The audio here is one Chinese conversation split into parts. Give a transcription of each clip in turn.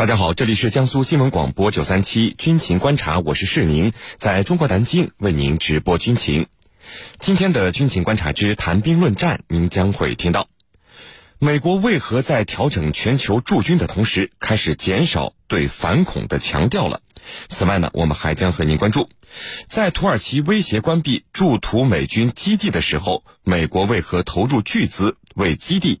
大家好，这里是江苏新闻广播九三七军情观察，我是世宁，在中国南京为您直播军情。今天的军情观察之谈兵论战，您将会听到：美国为何在调整全球驻军的同时，开始减少对反恐的强调了？此外呢，我们还将和您关注，在土耳其威胁关闭驻土美军基地的时候，美国为何投入巨资为基地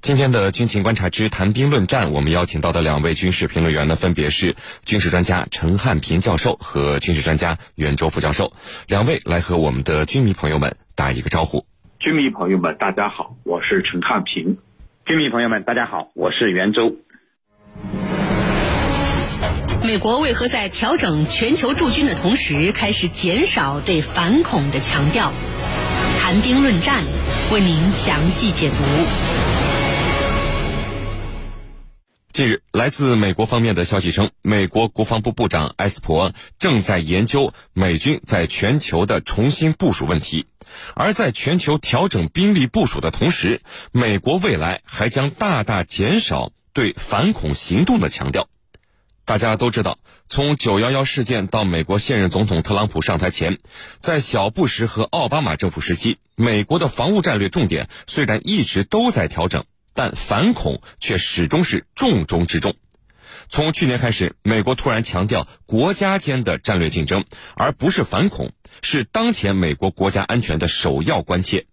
今天的《军情观察之谈兵论战》，我们邀请到的两位军事评论员呢，分别是军事专家陈汉平教授和军事专家袁周副教授。两位来和我们的军迷朋友们打一个招呼。军迷朋友们，大家好，我是陈汉平。军迷朋友们，大家好，我是袁周。美国为何在调整全球驻军的同时，开始减少对反恐的强调？谈兵论战，为您详细解读。近日，来自美国方面的消息称，美国国防部部长埃斯珀正在研究美军在全球的重新部署问题。而在全球调整兵力部署的同时，美国未来还将大大减少对反恐行动的强调。大家都知道，从九幺幺事件到美国现任总统特朗普上台前，在小布什和奥巴马政府时期，美国的防务战略重点虽然一直都在调整，但反恐却始终是重中之重。从去年开始，美国突然强调国家间的战略竞争，而不是反恐，是当前美国国家安全的首要关切。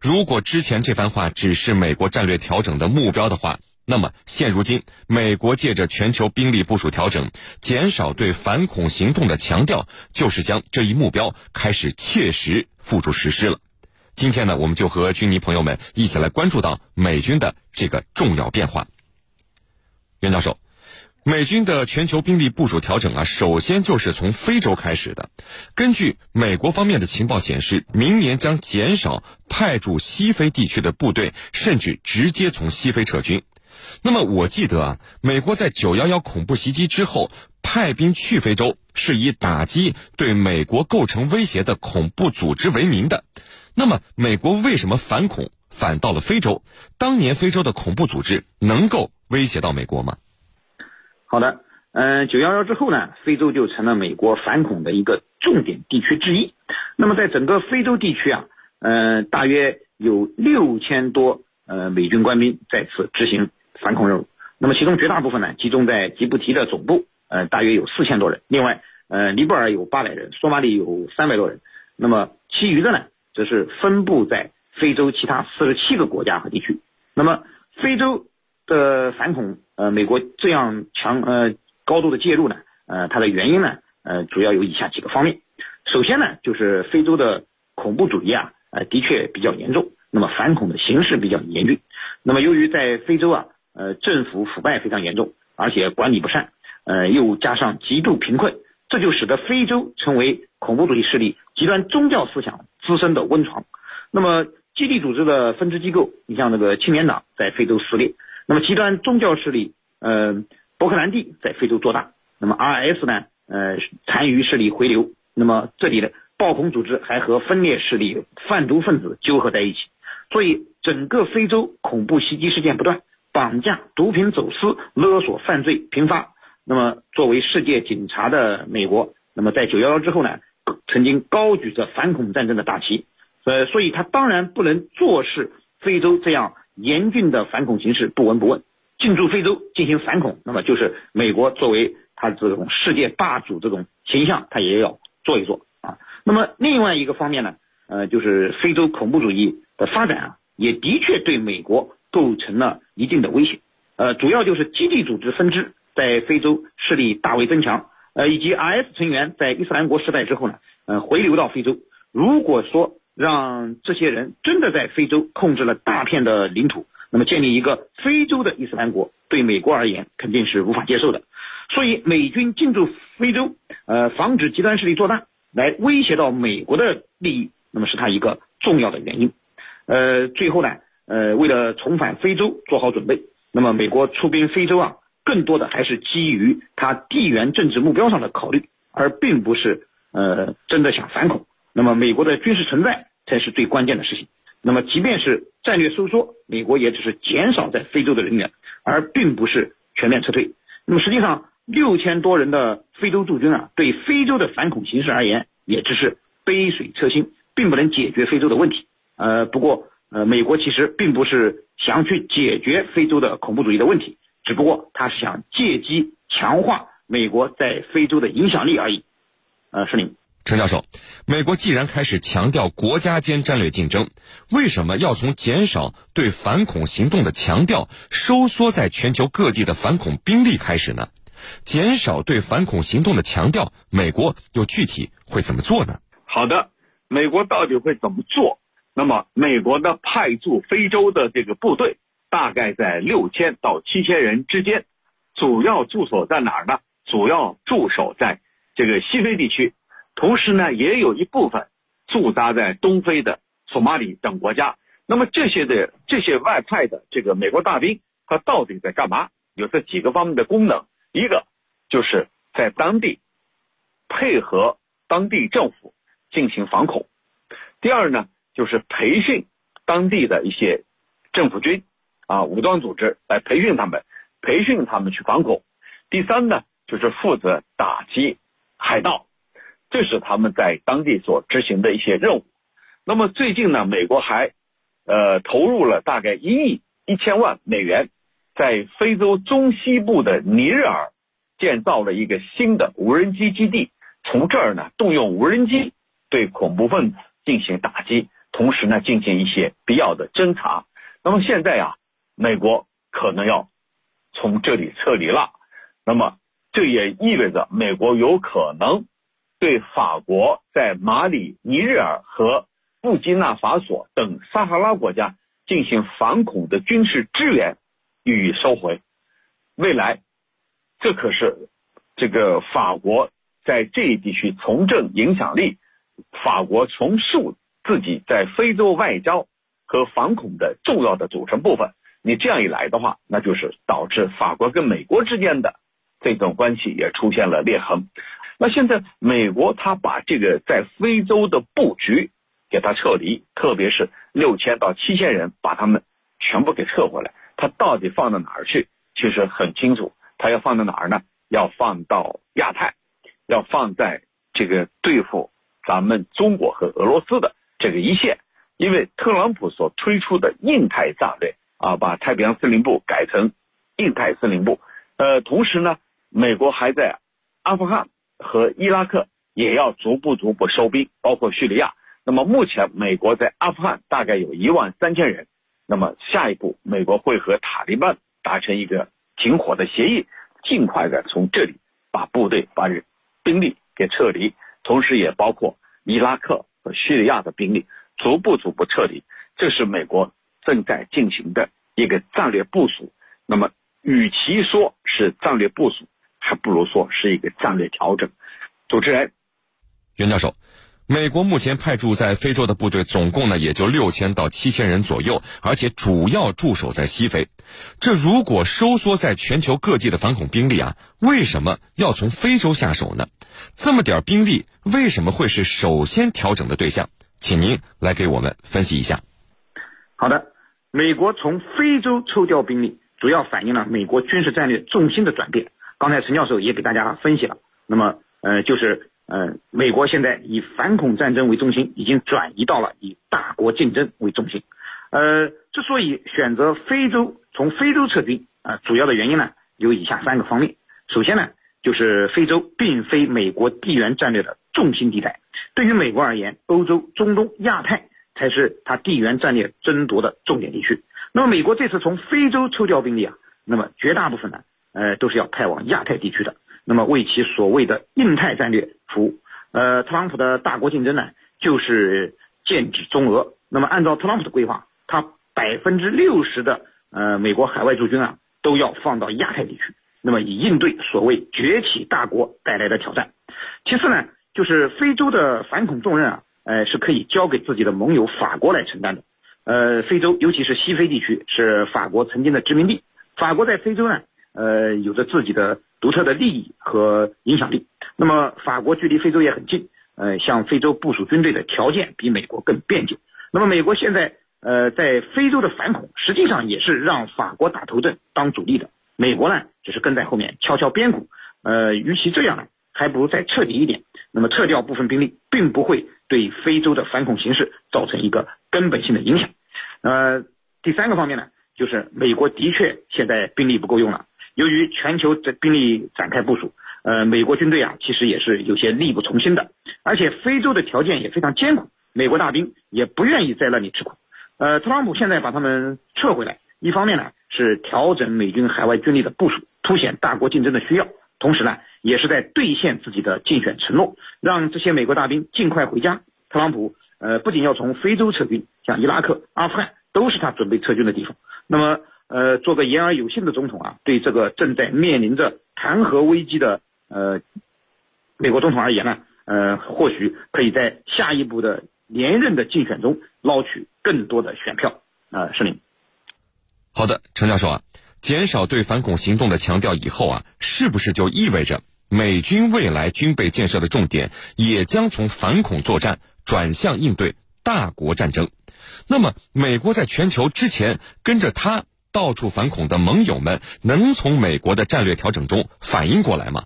如果之前这番话只是美国战略调整的目标的话，那么，现如今，美国借着全球兵力部署调整，减少对反恐行动的强调，就是将这一目标开始切实付诸实施了。今天呢，我们就和军迷朋友们一起来关注到美军的这个重要变化。袁教授，美军的全球兵力部署调整啊，首先就是从非洲开始的。根据美国方面的情报显示，明年将减少派驻西非地区的部队，甚至直接从西非撤军。那么我记得啊，美国在九幺幺恐怖袭击之后派兵去非洲，是以打击对美国构成威胁的恐怖组织为名的。那么美国为什么反恐反到了非洲？当年非洲的恐怖组织能够威胁到美国吗？好的，嗯，九幺幺之后呢，非洲就成了美国反恐的一个重点地区之一。那么在整个非洲地区啊，嗯，大约有六千多呃美军官兵在此执行。反恐任务，那么其中绝大部分呢集中在吉布提的总部，呃，大约有四千多人。另外，呃，尼泊尔有八百人，索马里有三百多人。那么其余的呢，则是分布在非洲其他四十七个国家和地区。那么非洲的反恐，呃，美国这样强呃高度的介入呢，呃，它的原因呢，呃，主要有以下几个方面。首先呢，就是非洲的恐怖主义啊，呃，的确比较严重，那么反恐的形势比较严峻。那么由于在非洲啊。呃，政府腐败非常严重，而且管理不善，呃，又加上极度贫困，这就使得非洲成为恐怖主义势力极端宗教思想滋生的温床。那么，基地组织的分支机构，你像那个青年党在非洲撕裂，那么极端宗教势力，呃，伯克兰蒂在非洲做大，那么 RS 呢，呃，残余势力回流，那么这里的暴恐组织还和分裂势力、贩毒分子纠合在一起，所以整个非洲恐怖袭击事件不断。绑架、毒品走私、勒索犯罪频发。那么，作为世界警察的美国，那么在九幺幺之后呢，曾经高举着反恐战争的大旗。呃，所以他当然不能坐视非洲这样严峻的反恐形势不闻不问，进驻非洲进行反恐。那么，就是美国作为他这种世界霸主这种形象，他也要做一做啊。那么，另外一个方面呢，呃，就是非洲恐怖主义的发展啊，也的确对美国。构成了一定的威胁，呃，主要就是基地组织分支在非洲势力大为增强，呃，以及 IS 成员在伊斯兰国失败之后呢，呃，回流到非洲。如果说让这些人真的在非洲控制了大片的领土，那么建立一个非洲的伊斯兰国，对美国而言肯定是无法接受的。所以美军进驻非洲，呃，防止极端势力做大，来威胁到美国的利益，那么是它一个重要的原因。呃，最后呢，呃，为了重返非洲做好准备，那么美国出兵非洲啊，更多的还是基于它地缘政治目标上的考虑，而并不是呃真的想反恐。那么美国的军事存在才是最关键的事情。那么即便是战略收缩，美国也只是减少在非洲的人员，而并不是全面撤退。那么实际上，六千多人的非洲驻军啊，对非洲的反恐形势而言，也只是杯水车薪，并不能解决非洲的问题。呃，不过呃，美国其实并不是想去解决非洲的恐怖主义的问题，只不过他是想借机强化美国在非洲的影响力而已。呃，是您。陈教授，美国既然开始强调国家间战略竞争，为什么要从减少对反恐行动的强调，收缩在全球各地的反恐兵力开始呢？减少对反恐行动的强调，美国又具体会怎么做呢？好的，美国到底会怎么做？那么，美国呢派驻非洲的这个部队大概在六千到七千人之间，主要驻守在哪儿呢？主要驻守在这个西非地区。同时呢，也有一部分驻扎在东非的索马里等国家。那么这些的这些外派的这个美国大兵，他到底在干嘛？有这几个方面的功能：一个就是在当地配合当地政府进行反恐；第二呢，就是培训当地的一些政府军啊武装组织来培训他们，培训他们去反恐；第三呢，就是负责打击海盗。这是他们在当地所执行的一些任务。那么最近呢，美国还呃投入了大概一亿一千万美元，在非洲中西部的尼日尔建造了一个新的无人机基地，从这儿呢动用无人机对恐怖分子进行打击，同时呢进行一些必要的侦查。那么现在啊，美国可能要从这里撤离了。那么这也意味着美国有可能。对法国在马里、尼日尔和布基纳法索等撒哈拉国家进行反恐的军事支援予以收回，未来，这可是这个法国在这一地区从政影响力，法国重塑自己在非洲外交和反恐的重要的组成部分。你这样一来的话，那就是导致法国跟美国之间的这种关系也出现了裂痕。那现在美国他把这个在非洲的布局给他撤离，特别是六千到七千人，把他们全部给撤回来，他到底放到哪儿去？其实很清楚，他要放到哪儿呢？要放到亚太，要放在这个对付咱们中国和俄罗斯的这个一线。因为特朗普所推出的印太战略啊，把太平洋司令部改成印太司令部。呃，同时呢，美国还在阿富汗。和伊拉克也要逐步逐步收兵，包括叙利亚。那么目前美国在阿富汗大概有一万三千人。那么下一步，美国会和塔利班达成一个停火的协议，尽快的从这里把部队、把人兵力给撤离，同时也包括伊拉克和叙利亚的兵力逐步逐步撤离。这是美国正在进行的一个战略部署。那么，与其说是战略部署，还不如说是一个战略调整。主持人，袁教授，美国目前派驻在非洲的部队总共呢也就六千到七千人左右，而且主要驻守在西非。这如果收缩在全球各地的反恐兵力啊，为什么要从非洲下手呢？这么点兵力为什么会是首先调整的对象？请您来给我们分析一下。好的，美国从非洲抽调兵力，主要反映了美国军事战略重心的转变。刚才陈教授也给大家分析了，那么呃就是呃美国现在以反恐战争为中心，已经转移到了以大国竞争为中心。呃，之所以选择非洲从非洲撤军啊，主要的原因呢有以下三个方面。首先呢，就是非洲并非美国地缘战略的重心地带，对于美国而言，欧洲、中东、亚太才是它地缘战略争夺的重点地区。那么美国这次从非洲抽调兵力啊，那么绝大部分呢。呃，都是要派往亚太地区的，那么为其所谓的印太战略服务。呃，特朗普的大国竞争呢，就是剑指中俄。那么按照特朗普的规划，他百分之六十的呃美国海外驻军啊，都要放到亚太地区，那么以应对所谓崛起大国带来的挑战。其次呢，就是非洲的反恐重任啊，呃，是可以交给自己的盟友法国来承担的。呃，非洲尤其是西非地区是法国曾经的殖民地，法国在非洲呢，呃，有着自己的独特的利益和影响力。那么法国距离非洲也很近，呃，向非洲部署军队的条件比美国更便捷。那么美国现在呃在非洲的反恐，实际上也是让法国打头阵当主力的，美国呢只是跟在后面敲敲边鼓。呃，与其这样呢，还不如再彻底一点。那么撤掉部分兵力，并不会对非洲的反恐形势造成一个根本性的影响。呃，第三个方面呢，就是美国的确现在兵力不够用了。由于全球的兵力展开部署，呃，美国军队啊，其实也是有些力不从心的。而且非洲的条件也非常艰苦，美国大兵也不愿意在那里吃苦。呃，特朗普现在把他们撤回来，一方面呢是调整美军海外军力的部署，凸显大国竞争的需要；同时呢，也是在兑现自己的竞选承诺，让这些美国大兵尽快回家。特朗普。呃，不仅要从非洲撤军，像伊拉克、阿富汗都是他准备撤军的地方。那么，呃，做个言而有信的总统啊，对这个正在面临着弹劾危机的呃美国总统而言呢，呃，或许可以在下一步的连任的竞选中捞取更多的选票啊。是林，好的，陈教授啊，减少对反恐行动的强调以后啊，是不是就意味着美军未来军备建设的重点也将从反恐作战？转向应对大国战争，那么美国在全球之前跟着他到处反恐的盟友们，能从美国的战略调整中反应过来吗？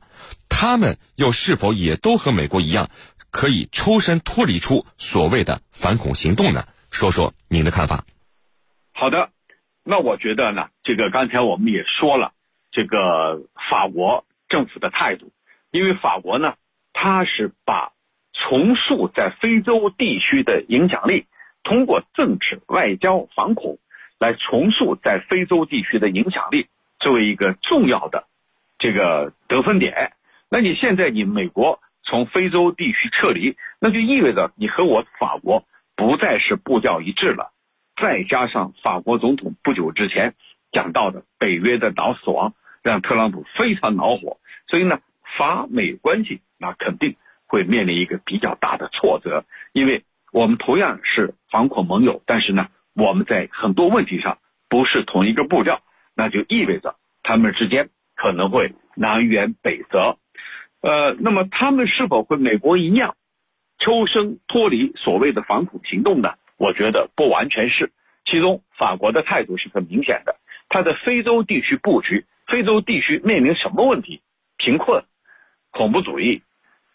他们又是否也都和美国一样，可以抽身脱离出所谓的反恐行动呢？说说您的看法。好的，那我觉得呢，这个刚才我们也说了，这个法国政府的态度，因为法国呢，它是把。重塑在非洲地区的影响力，通过政治、外交、反恐来重塑在非洲地区的影响力，作为一个重要的这个得分点。那你现在你美国从非洲地区撤离，那就意味着你和我法国不再是步调一致了。再加上法国总统不久之前讲到的北约的脑死亡，让特朗普非常恼火。所以呢，法美关系那肯定。会面临一个比较大的挫折，因为我们同样是反恐盟友，但是呢，我们在很多问题上不是同一个步调，那就意味着他们之间可能会南辕北辙。呃，那么他们是否会美国一样抽身脱离所谓的反恐行动呢？我觉得不完全是。其中，法国的态度是很明显的，他的非洲地区布局，非洲地区面临什么问题？贫困、恐怖主义。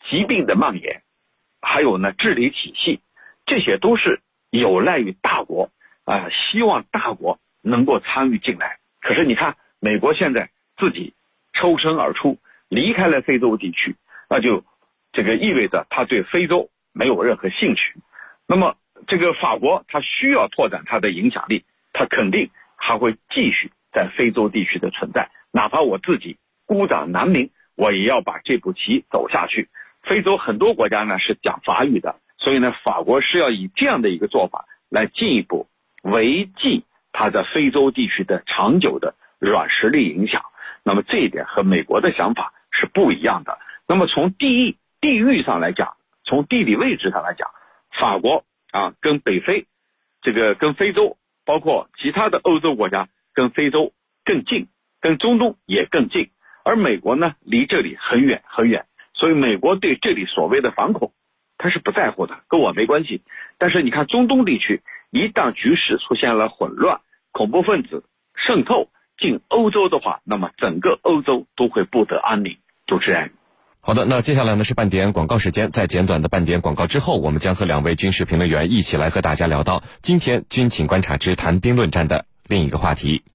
疾病的蔓延，还有呢治理体系，这些都是有赖于大国啊，希望大国能够参与进来。可是你看，美国现在自己抽身而出，离开了非洲地区，那就这个意味着他对非洲没有任何兴趣。那么这个法国，他需要拓展他的影响力，他肯定还会继续在非洲地区的存在，哪怕我自己孤掌难鸣，我也要把这步棋走下去。非洲很多国家呢是讲法语的，所以呢，法国是要以这样的一个做法来进一步维系它在非洲地区的长久的软实力影响。那么这一点和美国的想法是不一样的。那么从地域地域上来讲，从地理位置上来讲，法国啊跟北非，这个跟非洲，包括其他的欧洲国家跟非洲更近，跟中东也更近，而美国呢离这里很远很远。所以，美国对这里所谓的反恐，他是不在乎的，跟我没关系。但是，你看中东地区，一旦局势出现了混乱，恐怖分子渗透进欧洲的话，那么整个欧洲都会不得安宁。主持人，好的，那接下来呢是半点广告时间，在简短的半点广告之后，我们将和两位军事评论员一起来和大家聊到今天军情观察之谈兵论战的另一个话题。